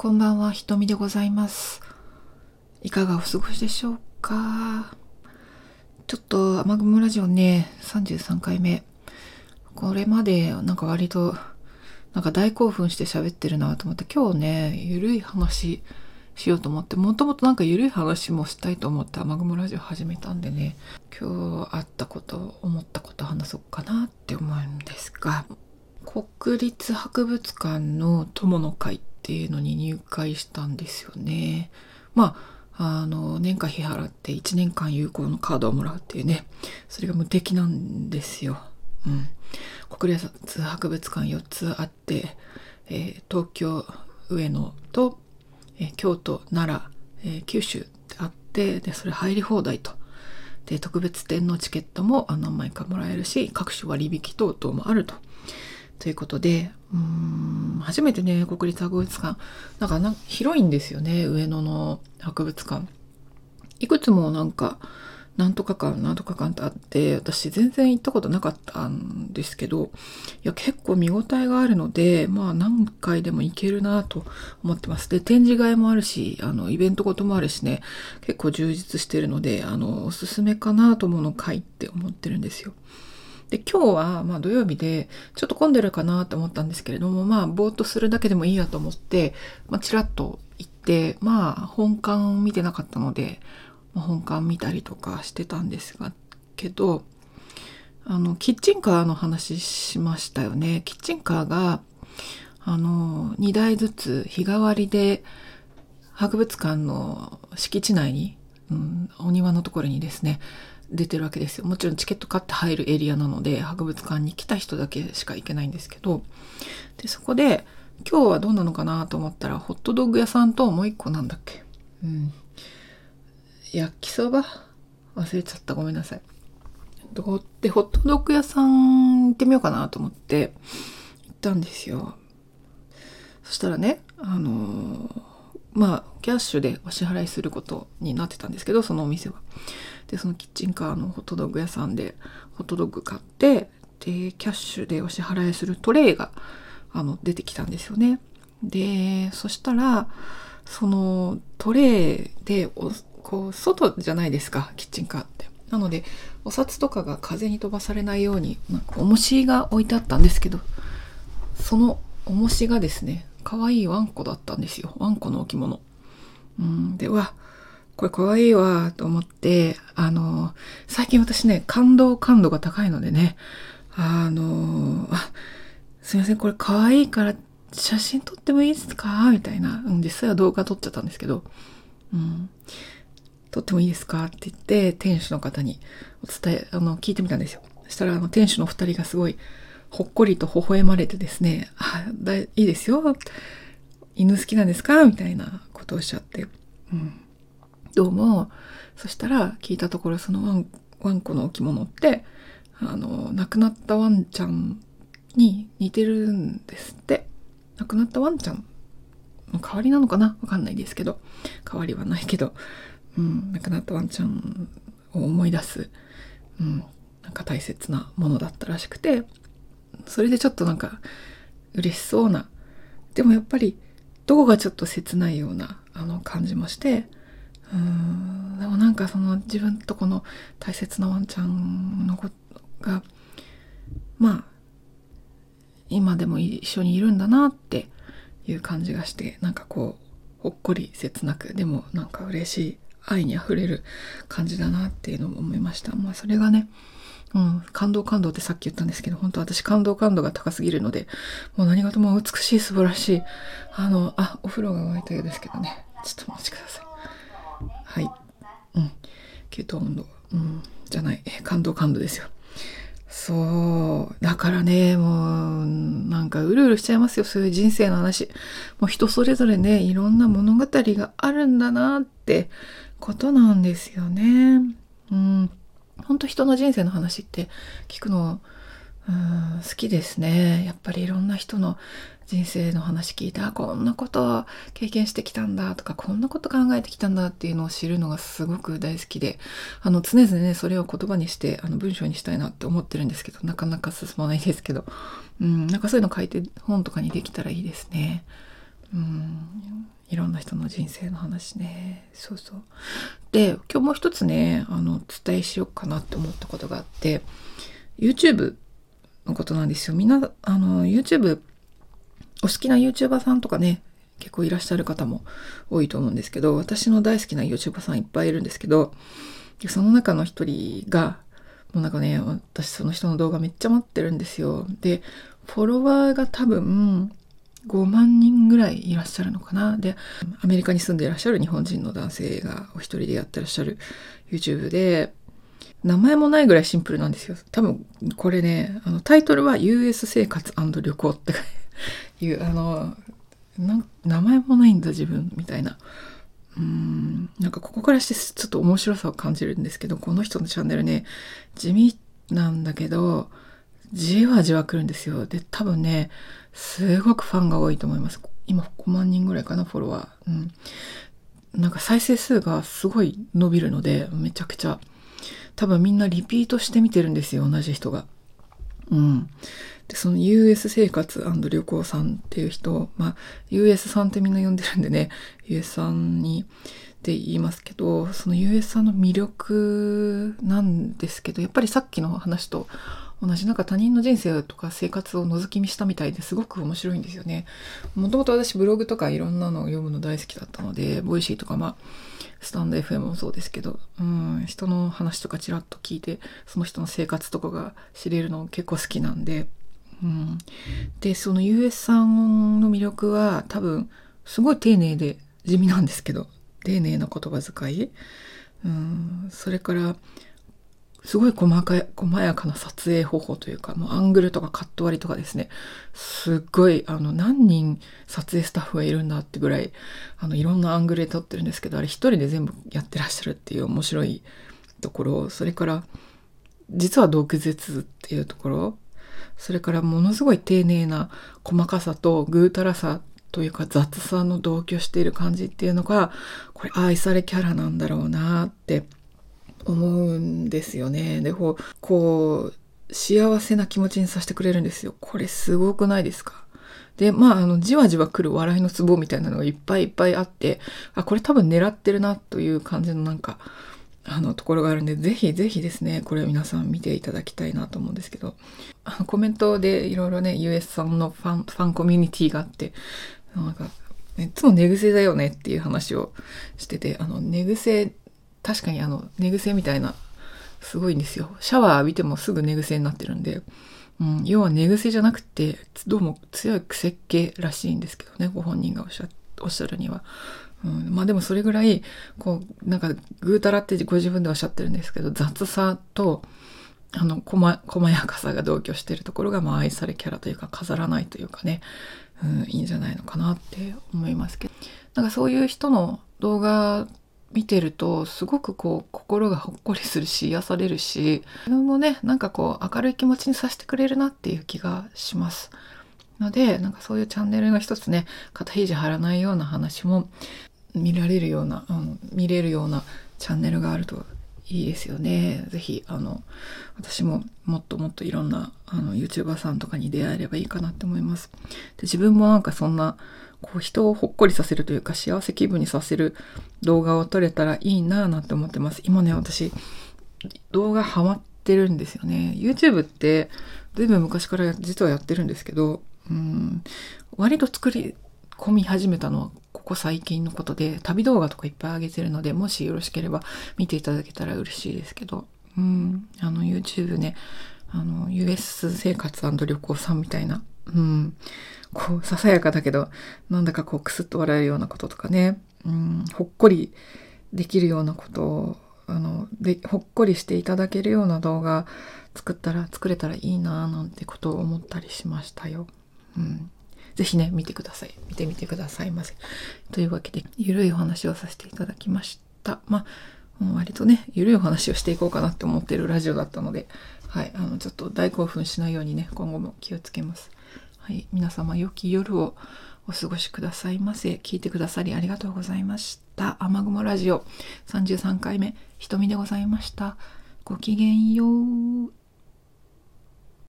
こんばんは、ひとみでございます。いかがお過ごしでしょうか？ちょっと雨雲ラジオね、33回目。これまでなんか割と、なんか大興奮して喋ってるなと思って、今日ね、ゆるい話しようと思って、もともとなんかゆるい話もしたいと思って雨雲ラジオ始めたんでね、今日あったこと、思ったこと話そうかなって思うんですが、国立博物館の友の会っていうのに入会したんですよね。まあ、あの、年会費払って1年間有効のカードをもらうっていうね、それが無敵なんですよ。うん。国立博物館4つあって、えー東京、上野と、えー京都、奈良、えー九州ってあって、で、それ入り放題と。で、特別展のチケットもあ何枚かもらえるし、各種割引等々もあると。ということで、うん、初めてね、国立博物館、なんかなん広いんですよね、上野の博物館。いくつもなんか、なんとか館、なんとか館ってあって、私全然行ったことなかったんですけど、いや、結構見応えがあるので、まあ何回でも行けるなと思ってます。で、展示会もあるし、あの、イベントごともあるしね、結構充実してるので、あの、おすすめかなと思うの会って思ってるんですよ。で、今日は、まあ土曜日で、ちょっと混んでるかなと思ったんですけれども、まあ、ぼーっとするだけでもいいやと思って、まあ、ちらっと行って、まあ、本館を見てなかったので、まあ、本館見たりとかしてたんですが、けど、あの、キッチンカーの話しましたよね。キッチンカーが、あの、2台ずつ日替わりで、博物館の敷地内に、うん、お庭のところにですね、出てるわけですよ。もちろんチケット買って入るエリアなので、博物館に来た人だけしか行けないんですけど、で、そこで、今日はどうなのかなと思ったら、ホットドッグ屋さんともう一個なんだっけ。うん。焼きそば？忘れちゃった。ごめんなさい。で、ホットドッグ屋さん行ってみようかなと思って、行ったんですよ。そしたらね、あのーまあ、キャッシュでお支払いすることになってたんですけど、そのお店は。で、そのキッチンカーのホットドッグ屋さんで、ホットドッグ買って、で、キャッシュでお支払いするトレイが、あの、出てきたんですよね。で、そしたら、そのトレイでお、こう、外じゃないですか、キッチンカーって。なので、お札とかが風に飛ばされないように、なんか、重しが置いてあったんですけど、その重しがですね、可愛いワンコだったんですよ。ワンコの置物。うん、で、うわ、これ可愛いわ、と思って、あの、最近私ね、感動感度が高いのでね、あの、あ、すいません、これ可愛いから写真撮ってもいいですか？みたいな。うん、実際は動画撮っちゃったんですけど、うん、撮ってもいいですか？って言って、店主の方にお伝え、あの、聞いてみたんですよ。そしたら、あの、店主の二人がすごい、ほっこりと微笑まれてですね、あ、だいいですよ。犬好きなんですかみたいなことをおっしゃって。うん。どうも、そしたら聞いたところ、そのワン、ワンコの置物って、あの、亡くなったワンちゃんに似てるんですって。亡くなったワンちゃんの代わりなのかな？わかんないですけど。代わりはないけど。うん、亡くなったワンちゃんを思い出す、うん、なんか大切なものだったらしくて、それでちょっとなんか嬉しそうな、でもやっぱりどこがちょっと切ないようなあの感じもして、うーん、でもなんかその自分とこの大切なワンちゃんのことが、まあ、今でも一緒にいるんだなっていう感じがして、なんかこう、ほっこり切なく、でもなんか嬉しい愛に溢れる感じだなっていうのも思いました。まあそれがね、うん、感動感動ってさっき言ったんですけど、本当私感動感度が高すぎるので、もう何事も美しい素晴らしい。あの、あ、お風呂が沸いたようですけどね。ちょっとお待ちください。はい。うん。給湯温度。うん。じゃない。感動感度ですよ。そう。だからね、もう、なんかうるうるしちゃいますよ。そういう人生の話。もう人それぞれね、いろんな物語があるんだなってことなんですよね。うん。本当人の人生の話って聞くの、うん、好きですね。やっぱりいろんな人の人生の話聞いて、あ、こんなこと経験してきたんだとか、こんなこと考えてきたんだっていうのを知るのがすごく大好きで、あの、常々ね、それを言葉にして、あの、文章にしたいなって思ってるんですけど、なかなか進まないですけど、うん、なんかそういうの書いて本とかにできたらいいですね。うんいろんな、人の人生の話ね。そうそう。で、今日もう一つね、あの、伝えしようかなって思ったことがあって、YouTube のことなんですよ。みんな、あの、YouTube、お好きな YouTuber さんとかね、結構いらっしゃる方も多いと思うんですけど、私の大好きな YouTuber さんいっぱいいるんですけど、その中の一人が、もうなんかね、私その人の動画めっちゃ待ってるんですよ。で、フォロワーが多分5万人ぐらいいらっしゃるのかな。で、アメリカに住んでいらっしゃる日本人の男性がお一人でやってらっしゃる YouTube で、名前もないぐらいシンプルなんですよ。多分これね、あのタイトルは US 生活旅行っていう、あの、名前もないんだ自分みたいな。うーんなんかここからしてちょっと面白さを感じるんですけどこの人のチャンネルね地味なんだけどじわじわ来るんですよ。で多分ねすごくファンが多いと思います。今5万人ぐらいかなフォロワー。うん。なんか再生数がすごい伸びるのでめちゃくちゃ。多分みんなリピートして見てるんですよ同じ人が。うん。で、その US 生活旅行さんっていう人、まあ、US さんってみんな呼んでるんでね、US さんに、って言いますけど、その US さんの魅力なんですけど、やっぱりさっきの話と同じなんか他人の人生とか生活を覗き見したみたいですごく面白いんですよね。もともと私ブログとかいろんなのを読むの大好きだったので、 Voicy とかまあ、スタンド FM もそうですけど、うん、人の話とかちらっと聞いて、その人の生活とかが知れるの結構好きなんで、うん、でその US さんの魅力は多分すごい丁寧で地味なんですけど丁寧な言葉遣い、うん、それからすごい細かい細やかな撮影方法というかもうアングルとかカット割りとかですね。すっごいあの何人撮影スタッフがいるんだってぐらいあのいろんなアングルで撮ってるんですけどあれ一人で全部やってらっしゃるっていう面白いところ。それから実は毒舌っていうところ。それからものすごい丁寧な細かさとぐうたらさというか雑さの同居している感じっていうのがこれ愛されキャラなんだろうなって思うんですよね。でこうこう幸せな気持ちにさせてくれるんですよ。これすごくないですか？で、まあ、あの、じわじわ来る笑いのツボみたいなのがいっぱいいっぱいあって、あ、これ多分狙ってるなという感じのなんか、あのところがあるんで、ぜひぜひですね、これ皆さん見ていただきたいなと思うんですけど、あのコメントでいろいろね、US さんのファン、ファンコミュニティがあって、なんか、いつも寝癖だよねっていう話をしてて、あの、寝癖、確かにあの、寝癖みたいな、すごいんですよ。シャワー浴びてもすぐ寝癖になってるんで、うん、要は寝癖じゃなくて、どうも強い癖っ気らしいんですけどね、ご本人がおっしゃおっしゃるには。うん、まあでもそれぐらい、こう、なんか、ぐうたらってご自分でおっしゃってるんですけど、雑さと、あの、細、細やかさが同居してるところが、まあ愛されキャラというか、飾らないというかね、うん、いいんじゃないのかなって思いますけど。なんかそういう人の動画見てると、すごくこう、心がほっこりするし、癒されるし、自分もね、なんかこう、明るい気持ちにさせてくれるなっていう気がします。ので、なんかそういうチャンネルが一つね、肩肘張らないような話も見られるような、うん、見れるようなチャンネルがあるといいですよね。ぜひ、あの、私ももっともっといろんなあの YouTuber さんとかに出会えればいいかなって思います。で自分もなんかそんな、こう人をほっこりさせるというか幸せ気分にさせる動画を撮れたらいいなぁなんて思ってます。今ね、私、動画ハマってるんですよね。YouTube って、ずいぶん昔から実はやってるんですけど、うん、割と作り込み始めたのはここ最近のことで、旅動画とかいっぱい上げてるので、もしよろしければ見ていただけたら嬉しいですけど、うん、あの YouTube ね、あの US 生活旅行さんみたいな、うん、こうささやかだけど、なんだかこうクスッと笑えるようなこととかね、うん、ほっこりできるようなことを、あの、で、ほっこりしていただけるような動画作ったら、作れたらいいなぁなんてことを思ったりしましたよ。うん。ぜひね、見てください。見てみてくださいませ。というわけで、ゆるいお話をさせていただきました。まあ、割とね、ゆるいお話をしていこうかなって思ってるラジオだったので、はい、あの、ちょっと大興奮しないようにね、今後も気をつけます。はい、皆様、良き夜をお過ごしくださいませ。聞いてくださりありがとうございました。雨雲ラジオ33回目、瞳でございました。ごきげんよう。